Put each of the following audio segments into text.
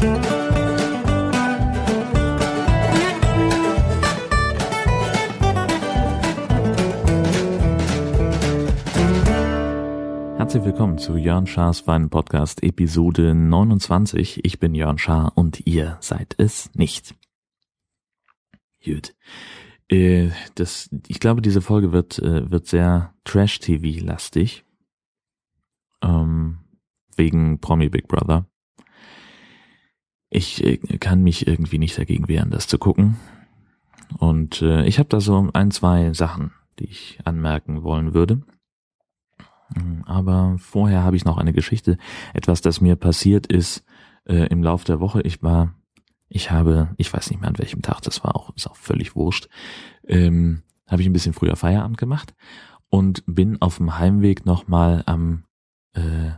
Herzlich willkommen zu Jörn Schars Wein Podcast Episode 29. Ich bin Jörn Schaar und ihr seid es nicht. Gut. Äh, das, ich glaube, diese Folge wird, äh, wird sehr Trash-TV-lastig. Ähm, wegen Promi Big Brother. Ich äh, kann mich irgendwie nicht dagegen wehren, das zu gucken. Und äh, ich habe da so ein, zwei Sachen, die ich anmerken wollen würde. Aber vorher habe ich noch eine Geschichte, etwas, das mir passiert ist äh, im Lauf der Woche. Ich war, ich habe, ich weiß nicht mehr an welchem Tag, das war auch, ist auch völlig wurscht, ähm, habe ich ein bisschen früher Feierabend gemacht und bin auf dem Heimweg nochmal am äh,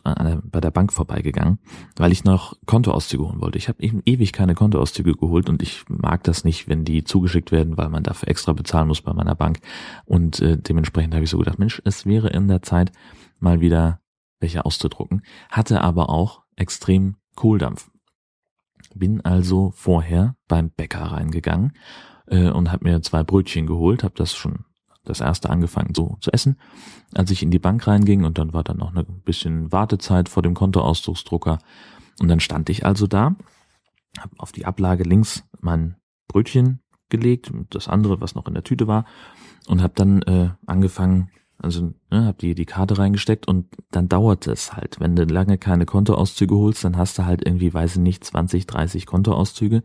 bei der Bank vorbeigegangen, weil ich noch Kontoauszüge holen wollte. Ich habe eben ewig keine Kontoauszüge geholt und ich mag das nicht, wenn die zugeschickt werden, weil man dafür extra bezahlen muss bei meiner Bank. Und äh, dementsprechend habe ich so gedacht, Mensch, es wäre in der Zeit mal wieder welche auszudrucken. Hatte aber auch extrem Kohldampf. Bin also vorher beim Bäcker reingegangen äh, und habe mir zwei Brötchen geholt, habe das schon das erste angefangen so zu essen, als ich in die Bank reinging und dann war dann noch ein bisschen Wartezeit vor dem Kontoausdrucksdrucker. Und dann stand ich also da, habe auf die Ablage links mein Brötchen gelegt und das andere, was noch in der Tüte war und habe dann äh, angefangen, also ne, habe die die Karte reingesteckt und dann dauert es halt, wenn du lange keine Kontoauszüge holst, dann hast du halt irgendwie, weiß ich nicht, 20, 30 Kontoauszüge.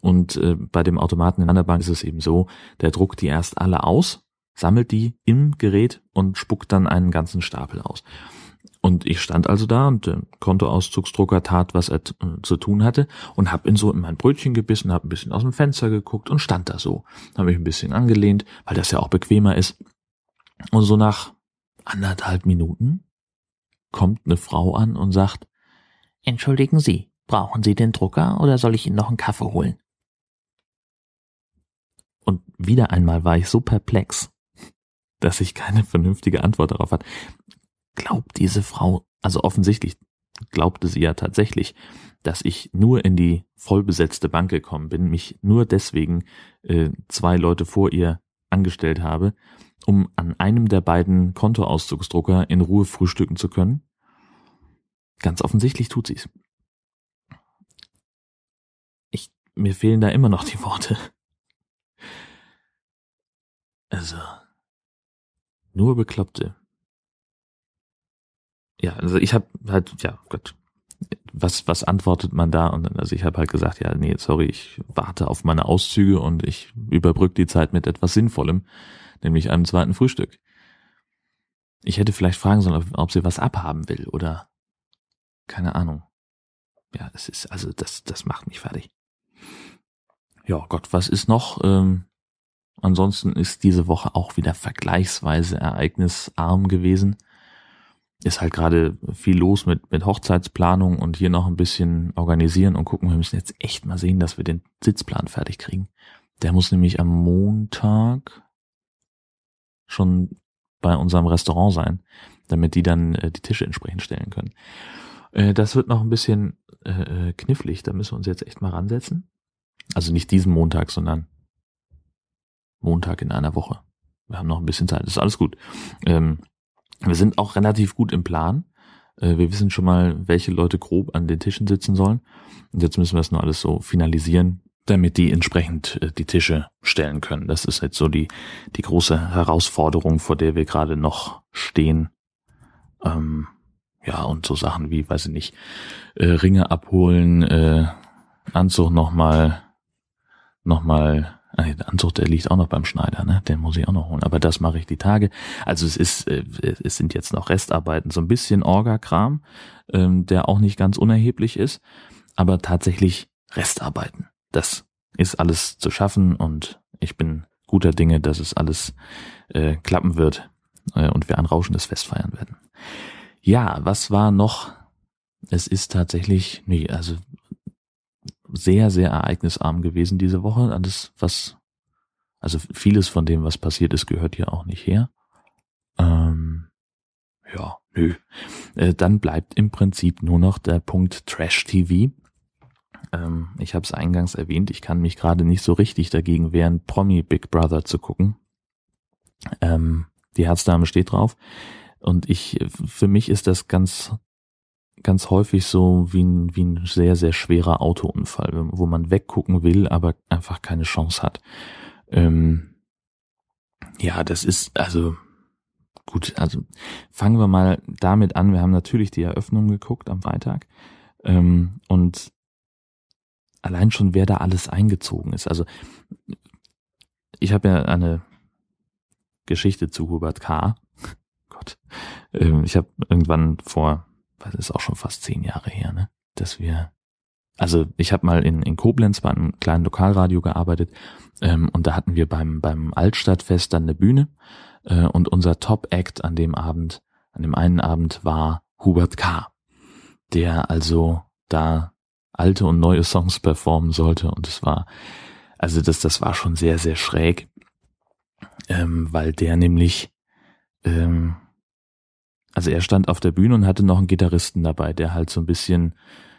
Und äh, bei dem Automaten in einer Bank ist es eben so, der druckt die erst alle aus sammelt die im Gerät und spuckt dann einen ganzen Stapel aus. Und ich stand also da und der Kontoauszugsdrucker tat, was er zu tun hatte und hab in so in mein Brötchen gebissen, hab ein bisschen aus dem Fenster geguckt und stand da so. Hab mich ein bisschen angelehnt, weil das ja auch bequemer ist. Und so nach anderthalb Minuten kommt eine Frau an und sagt, Entschuldigen Sie, brauchen Sie den Drucker oder soll ich Ihnen noch einen Kaffee holen? Und wieder einmal war ich so perplex, dass ich keine vernünftige Antwort darauf hat. Glaubt diese Frau, also offensichtlich glaubte sie ja tatsächlich, dass ich nur in die vollbesetzte Bank gekommen bin, mich nur deswegen äh, zwei Leute vor ihr angestellt habe, um an einem der beiden Kontoauszugsdrucker in Ruhe frühstücken zu können? Ganz offensichtlich tut sie's. Ich, mir fehlen da immer noch die Worte. Also, nur Bekloppte. Ja, also ich habe halt, ja, Gott, was, was antwortet man da? Und dann, also ich habe halt gesagt, ja, nee, sorry, ich warte auf meine Auszüge und ich überbrücke die Zeit mit etwas Sinnvollem, nämlich einem zweiten Frühstück. Ich hätte vielleicht fragen sollen, ob, ob sie was abhaben will oder keine Ahnung. Ja, es ist, also das, das macht mich fertig. Ja, Gott, was ist noch? Ähm, Ansonsten ist diese Woche auch wieder vergleichsweise ereignisarm gewesen. Ist halt gerade viel los mit, mit Hochzeitsplanung und hier noch ein bisschen organisieren und gucken. Wir müssen jetzt echt mal sehen, dass wir den Sitzplan fertig kriegen. Der muss nämlich am Montag schon bei unserem Restaurant sein, damit die dann äh, die Tische entsprechend stellen können. Äh, das wird noch ein bisschen äh, äh knifflig. Da müssen wir uns jetzt echt mal ransetzen. Also nicht diesen Montag, sondern Montag in einer Woche. Wir haben noch ein bisschen Zeit, das ist alles gut. Ähm, wir sind auch relativ gut im Plan. Äh, wir wissen schon mal, welche Leute grob an den Tischen sitzen sollen. Und jetzt müssen wir es nur alles so finalisieren, damit die entsprechend äh, die Tische stellen können. Das ist jetzt so die, die große Herausforderung, vor der wir gerade noch stehen. Ähm, ja, und so Sachen wie, weiß ich nicht, äh, Ringe abholen, äh, Anzug nochmal, nochmal der Anzug, der liegt auch noch beim Schneider, ne? Den muss ich auch noch holen. Aber das mache ich die Tage. Also es ist, äh, es sind jetzt noch Restarbeiten, so ein bisschen Orga-Kram, ähm, der auch nicht ganz unerheblich ist, aber tatsächlich Restarbeiten. Das ist alles zu schaffen und ich bin guter Dinge, dass es alles äh, klappen wird äh, und wir ein rauschendes Fest feiern werden. Ja, was war noch? Es ist tatsächlich, nee, also sehr, sehr ereignisarm gewesen diese Woche. Alles, was, also vieles von dem, was passiert ist, gehört hier auch nicht her. Ähm, ja, Nö. Äh, dann bleibt im Prinzip nur noch der Punkt Trash TV. Ähm, ich habe es eingangs erwähnt, ich kann mich gerade nicht so richtig dagegen wehren, Promi Big Brother zu gucken. Ähm, die Herzdame steht drauf. Und ich, für mich ist das ganz, ganz häufig so wie ein, wie ein sehr, sehr schwerer Autounfall, wo man weggucken will, aber einfach keine Chance hat. Ähm, ja, das ist, also, gut, also fangen wir mal damit an. Wir haben natürlich die Eröffnung geguckt am Freitag. Ähm, und allein schon, wer da alles eingezogen ist. Also ich habe ja eine Geschichte zu Hubert K. Gott. Ähm, ich habe irgendwann vor, das ist auch schon fast zehn Jahre her, ne, dass wir, also ich habe mal in, in Koblenz bei einem kleinen Lokalradio gearbeitet ähm, und da hatten wir beim, beim Altstadtfest dann eine Bühne äh, und unser Top-Act an dem Abend, an dem einen Abend war Hubert K., der also da alte und neue Songs performen sollte und es war, also das, das war schon sehr, sehr schräg, ähm, weil der nämlich, ähm, also er stand auf der Bühne und hatte noch einen Gitarristen dabei, der halt so ein bisschen,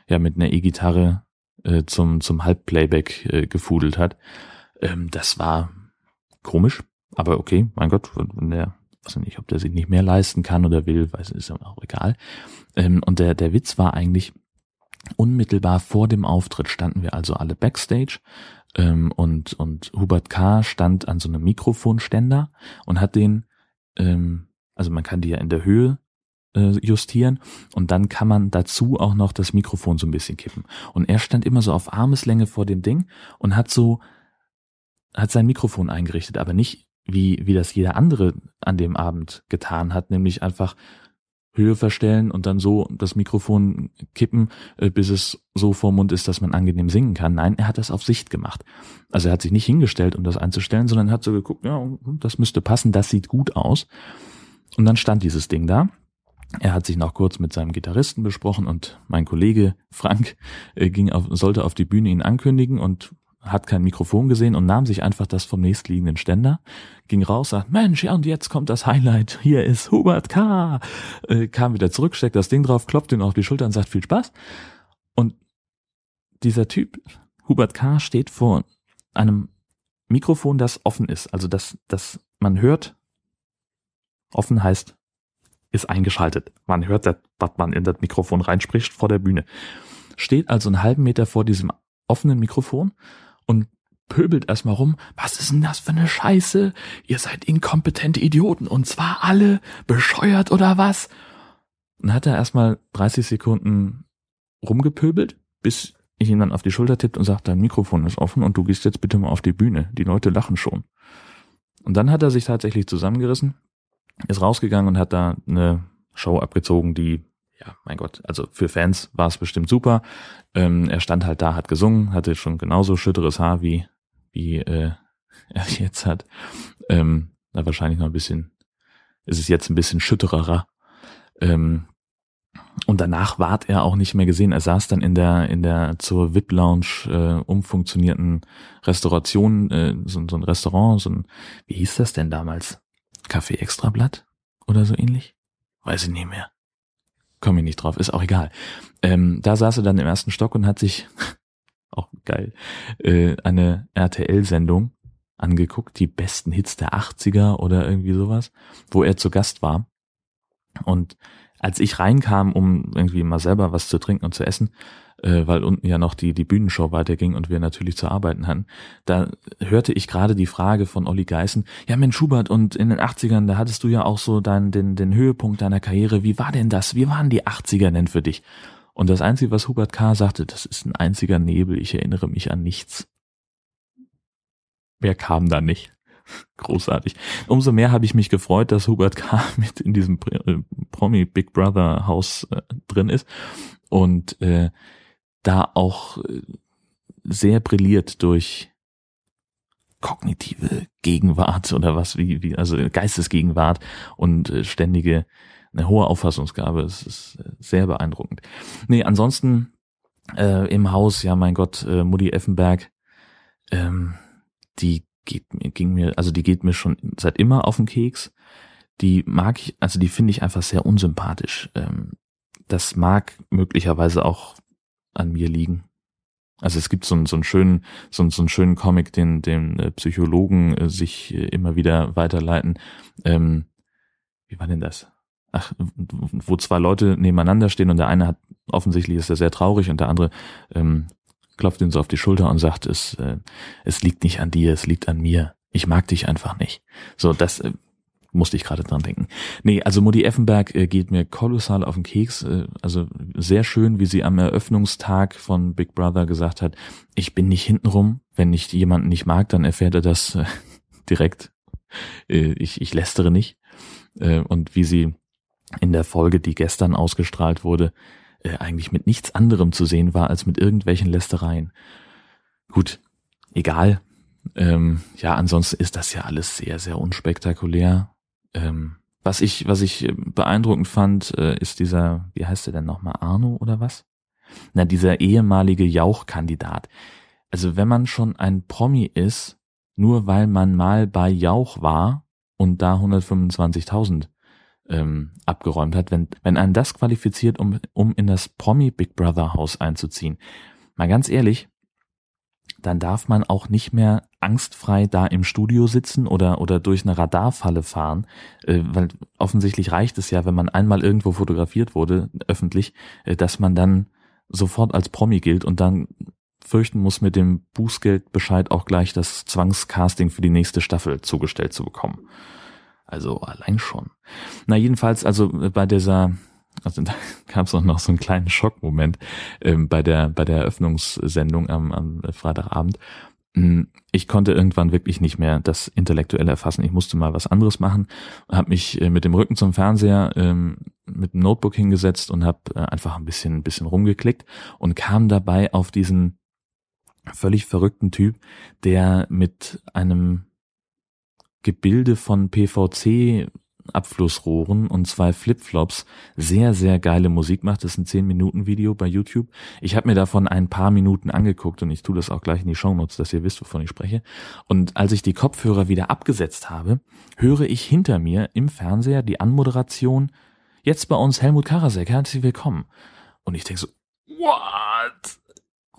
ja, mit einer E-Gitarre äh, zum, zum Halbplayback äh, gefudelt hat. Ähm, das war komisch, aber okay, mein Gott, wenn der, weiß nicht, ob der sich nicht mehr leisten kann oder will, weiß ist ja auch egal. Ähm, und der, der Witz war eigentlich, Unmittelbar vor dem Auftritt standen wir also alle backstage ähm, und, und Hubert K. stand an so einem Mikrofonständer und hat den, ähm, also man kann die ja in der Höhe äh, justieren und dann kann man dazu auch noch das Mikrofon so ein bisschen kippen. Und er stand immer so auf Armeslänge vor dem Ding und hat so, hat sein Mikrofon eingerichtet, aber nicht wie, wie das jeder andere an dem Abend getan hat, nämlich einfach Höhe verstellen und dann so das Mikrofon kippen, äh, bis es so vor Mund ist, dass man angenehm singen kann. Nein, er hat das auf Sicht gemacht. Also er hat sich nicht hingestellt, um das einzustellen, sondern hat so geguckt, ja, das müsste passen, das sieht gut aus. Und dann stand dieses Ding da. Er hat sich noch kurz mit seinem Gitarristen besprochen und mein Kollege Frank äh, ging auf, sollte auf die Bühne ihn ankündigen und hat kein Mikrofon gesehen und nahm sich einfach das vom nächstliegenden Ständer, ging raus, sagt, Mensch, ja, und jetzt kommt das Highlight, hier ist Hubert K., äh, kam wieder zurück, steckt das Ding drauf, klopft ihn auf die Schulter und sagt, viel Spaß. Und dieser Typ, Hubert K., steht vor einem Mikrofon, das offen ist, also das, das man hört, offen heißt, ist eingeschaltet. Man hört, das, was man in das Mikrofon reinspricht vor der Bühne. Steht also einen halben Meter vor diesem offenen Mikrofon und pöbelt erstmal rum, was ist denn das für eine Scheiße? Ihr seid inkompetente Idioten und zwar alle bescheuert oder was? Dann hat er erstmal 30 Sekunden rumgepöbelt, bis ich ihn dann auf die Schulter tippt und sagt, dein Mikrofon ist offen und du gehst jetzt bitte mal auf die Bühne. Die Leute lachen schon. Und dann hat er sich tatsächlich zusammengerissen, ist rausgegangen und hat da eine Show abgezogen, die ja, mein Gott, also für Fans war es bestimmt super. Ähm, er stand halt da, hat gesungen, hatte schon genauso schütteres Haar wie, wie äh, er jetzt hat. Ähm, na, wahrscheinlich noch ein bisschen, ist es jetzt ein bisschen schüttererer. Ähm, und danach ward er auch nicht mehr gesehen. Er saß dann in der in der zur VIP Lounge äh, umfunktionierten Restauration, äh, so, so ein Restaurant, so ein wie hieß das denn damals? Kaffee Extrablatt oder so ähnlich? Weiß ich nicht mehr komme ich nicht drauf, ist auch egal. Ähm, da saß er dann im ersten Stock und hat sich, auch geil, äh, eine RTL-Sendung angeguckt, die besten Hits der 80er oder irgendwie sowas, wo er zu Gast war. Und als ich reinkam, um irgendwie mal selber was zu trinken und zu essen, äh, weil unten ja noch die, die Bühnenshow weiterging und wir natürlich zu arbeiten hatten, da hörte ich gerade die Frage von Olli Geißen, ja Mensch Schubert, und in den 80ern, da hattest du ja auch so deinen, den, den Höhepunkt deiner Karriere, wie war denn das? Wie waren die 80er denn für dich? Und das Einzige, was Hubert K. sagte, das ist ein einziger Nebel, ich erinnere mich an nichts. Wer kam da nicht? Großartig. Umso mehr habe ich mich gefreut, dass Hubert K. mit in diesem äh, Promi Big Brother Haus äh, drin ist und äh, da auch äh, sehr brilliert durch kognitive Gegenwart oder was wie wie also Geistesgegenwart und äh, ständige eine hohe Auffassungsgabe. Es ist äh, sehr beeindruckend. Nee, ansonsten äh, im Haus, ja mein Gott, äh, Mutti Effenberg, ähm, die geht, ging mir, also die geht mir schon seit immer auf den Keks. die mag ich, also die finde ich einfach sehr unsympathisch. Ähm, das mag möglicherweise auch an mir liegen. Also es gibt so, einen so einen schönen, so, so einen schönen Comic, den, den äh, Psychologen äh, sich äh, immer wieder weiterleiten. Ähm, wie war denn das? Ach, wo zwei Leute nebeneinander stehen und der eine hat offensichtlich ist er sehr traurig und der andere ähm, klopft ihn so auf die Schulter und sagt, es, äh, es liegt nicht an dir, es liegt an mir. Ich mag dich einfach nicht. So, das äh, musste ich gerade dran denken. Nee, also Mutti Effenberg äh, geht mir kolossal auf den Keks. Äh, also sehr schön, wie sie am Eröffnungstag von Big Brother gesagt hat, ich bin nicht hintenrum. Wenn ich jemanden nicht mag, dann erfährt er das äh, direkt. Ich, ich lästere nicht. Und wie sie in der Folge, die gestern ausgestrahlt wurde, eigentlich mit nichts anderem zu sehen war als mit irgendwelchen Lästereien. Gut, egal. Ähm, ja, ansonsten ist das ja alles sehr, sehr unspektakulär. Ähm, was ich, was ich beeindruckend fand, äh, ist dieser, wie heißt der denn nochmal, Arno oder was? Na, dieser ehemalige Jauch-Kandidat. Also wenn man schon ein Promi ist, nur weil man mal bei Jauch war und da 125.000 ähm, abgeräumt hat, wenn, wenn einen das qualifiziert, um, um in das Promi Big Brother Haus einzuziehen. Mal ganz ehrlich, dann darf man auch nicht mehr angstfrei da im Studio sitzen oder, oder durch eine Radarfalle fahren, äh, weil offensichtlich reicht es ja, wenn man einmal irgendwo fotografiert wurde, öffentlich, äh, dass man dann sofort als Promi gilt und dann fürchten muss, mit dem Bußgeldbescheid auch gleich das Zwangscasting für die nächste Staffel zugestellt zu bekommen. Also allein schon. Na jedenfalls, also äh, bei dieser, also da gab es auch noch so einen kleinen Schockmoment ähm, bei der bei der Eröffnungssendung am, am Freitagabend. Hm, ich konnte irgendwann wirklich nicht mehr das intellektuell erfassen. Ich musste mal was anderes machen, habe mich äh, mit dem Rücken zum Fernseher ähm, mit dem Notebook hingesetzt und habe äh, einfach ein bisschen ein bisschen rumgeklickt und kam dabei auf diesen völlig verrückten Typ, der mit einem Gebilde von PVC Abflussrohren und zwei Flipflops sehr, sehr geile Musik macht. Das ist ein 10-Minuten-Video bei YouTube. Ich habe mir davon ein paar Minuten angeguckt und ich tue das auch gleich in die Shownotes, dass ihr wisst, wovon ich spreche. Und als ich die Kopfhörer wieder abgesetzt habe, höre ich hinter mir im Fernseher die Anmoderation, jetzt bei uns Helmut Karasek, herzlich willkommen. Und ich denke so, what?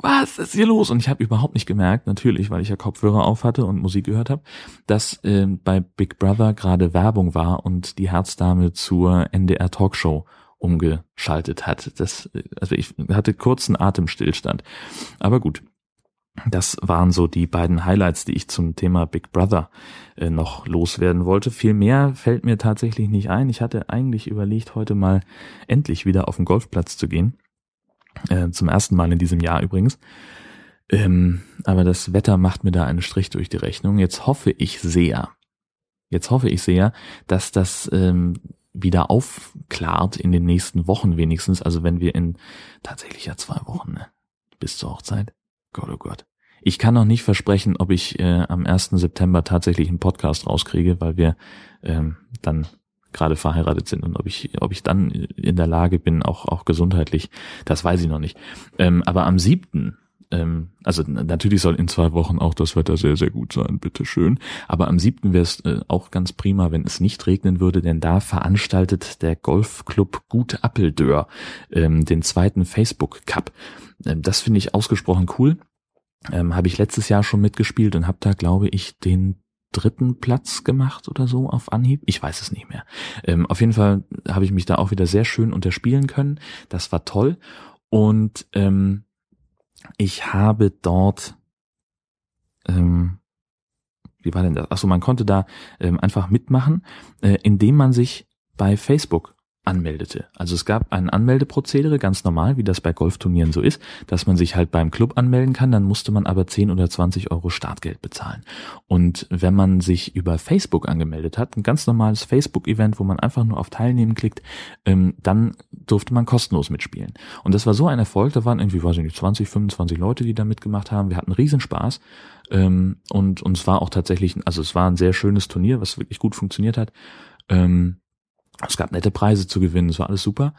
Was ist hier los? Und ich habe überhaupt nicht gemerkt, natürlich, weil ich ja Kopfhörer auf hatte und Musik gehört habe, dass äh, bei Big Brother gerade Werbung war und die Herzdame zur NDR Talkshow umgeschaltet hat. Das, also ich hatte kurzen Atemstillstand. Aber gut. Das waren so die beiden Highlights, die ich zum Thema Big Brother äh, noch loswerden wollte. Viel mehr fällt mir tatsächlich nicht ein. Ich hatte eigentlich überlegt, heute mal endlich wieder auf den Golfplatz zu gehen äh, zum ersten Mal in diesem Jahr übrigens. Ähm, aber das Wetter macht mir da einen Strich durch die Rechnung. Jetzt hoffe ich sehr, jetzt hoffe ich sehr, dass das ähm, wieder aufklart in den nächsten Wochen wenigstens. Also wenn wir in tatsächlich ja zwei Wochen, ne? Bis zur Hochzeit. Gott, oh Gott. Ich kann noch nicht versprechen, ob ich äh, am 1. September tatsächlich einen Podcast rauskriege, weil wir ähm, dann gerade verheiratet sind und ob ich, ob ich dann in der Lage bin, auch, auch gesundheitlich, das weiß ich noch nicht. Ähm, aber am siebten, ähm, also natürlich soll in zwei Wochen auch das Wetter sehr, sehr gut sein, bitteschön. Aber am siebten wäre es äh, auch ganz prima, wenn es nicht regnen würde, denn da veranstaltet der Golfclub Gut Appeldör ähm, den zweiten Facebook Cup. Ähm, das finde ich ausgesprochen cool. Ähm, habe ich letztes Jahr schon mitgespielt und habe da, glaube ich, den dritten Platz gemacht oder so auf Anhieb. Ich weiß es nicht mehr. Ähm, auf jeden Fall habe ich mich da auch wieder sehr schön unterspielen können. Das war toll. Und ähm, ich habe dort, ähm, wie war denn das? Achso, man konnte da ähm, einfach mitmachen, äh, indem man sich bei Facebook anmeldete. Also es gab ein Anmeldeprozedere, ganz normal, wie das bei Golfturnieren so ist, dass man sich halt beim Club anmelden kann, dann musste man aber 10 oder 20 Euro Startgeld bezahlen. Und wenn man sich über Facebook angemeldet hat, ein ganz normales Facebook-Event, wo man einfach nur auf Teilnehmen klickt, ähm, dann durfte man kostenlos mitspielen. Und das war so ein Erfolg, da waren irgendwie, weiß ich nicht, 20, 25 Leute, die da mitgemacht haben. Wir hatten Riesenspaß. Ähm, und, und es war auch tatsächlich, also es war ein sehr schönes Turnier, was wirklich gut funktioniert hat. Ähm, Es gab nette Preise zu gewinnen, es war alles super.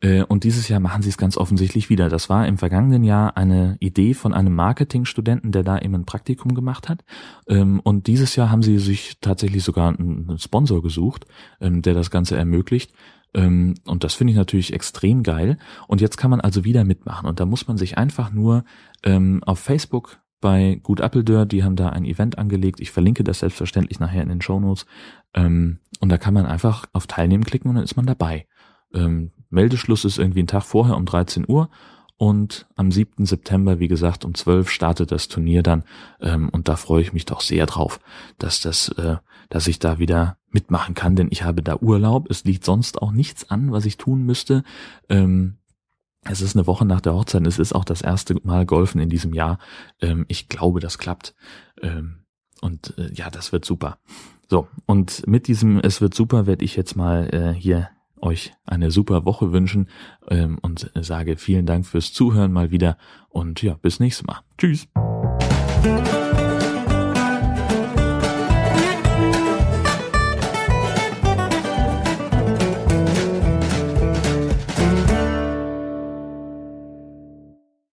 Äh, und dieses Jahr machen sie es ganz offensichtlich wieder. Das war im vergangenen Jahr eine Idee von einem Marketingstudenten, der da eben ein Praktikum gemacht hat. Ähm, und dieses Jahr haben sie sich tatsächlich sogar einen Sponsor gesucht, ähm, der das Ganze ermöglicht. Ähm, und das finde ich natürlich extrem geil. Und jetzt kann man also wieder mitmachen. Und da muss man sich einfach nur auf Facebook bei Gut Appeldör, die haben da ein Event angelegt. Ich verlinke das selbstverständlich nachher in den Show Notes. und da kann man einfach auf Teilnehmen klicken und dann ist man dabei. Ähm, Meldeschluss ist irgendwie ein Tag vorher um 13 Uhr und am 7. September, wie gesagt, um 12 startet das Turnier dann ähm, und da freue ich mich doch sehr drauf, dass das, äh, dass ich da wieder mitmachen kann, denn ich habe da Urlaub. Es liegt sonst auch nichts an, was ich tun müsste. Ähm, es ist eine Woche nach der Hochzeit. Es ist auch das erste Mal Golfen in diesem Jahr. Ähm, ich glaube, das klappt. Ähm, und äh, ja, das wird super. So, und mit diesem Es wird super werde ich jetzt mal äh, hier euch eine super Woche wünschen ähm, und sage vielen Dank fürs Zuhören mal wieder und ja, bis nächstes Mal. Tschüss.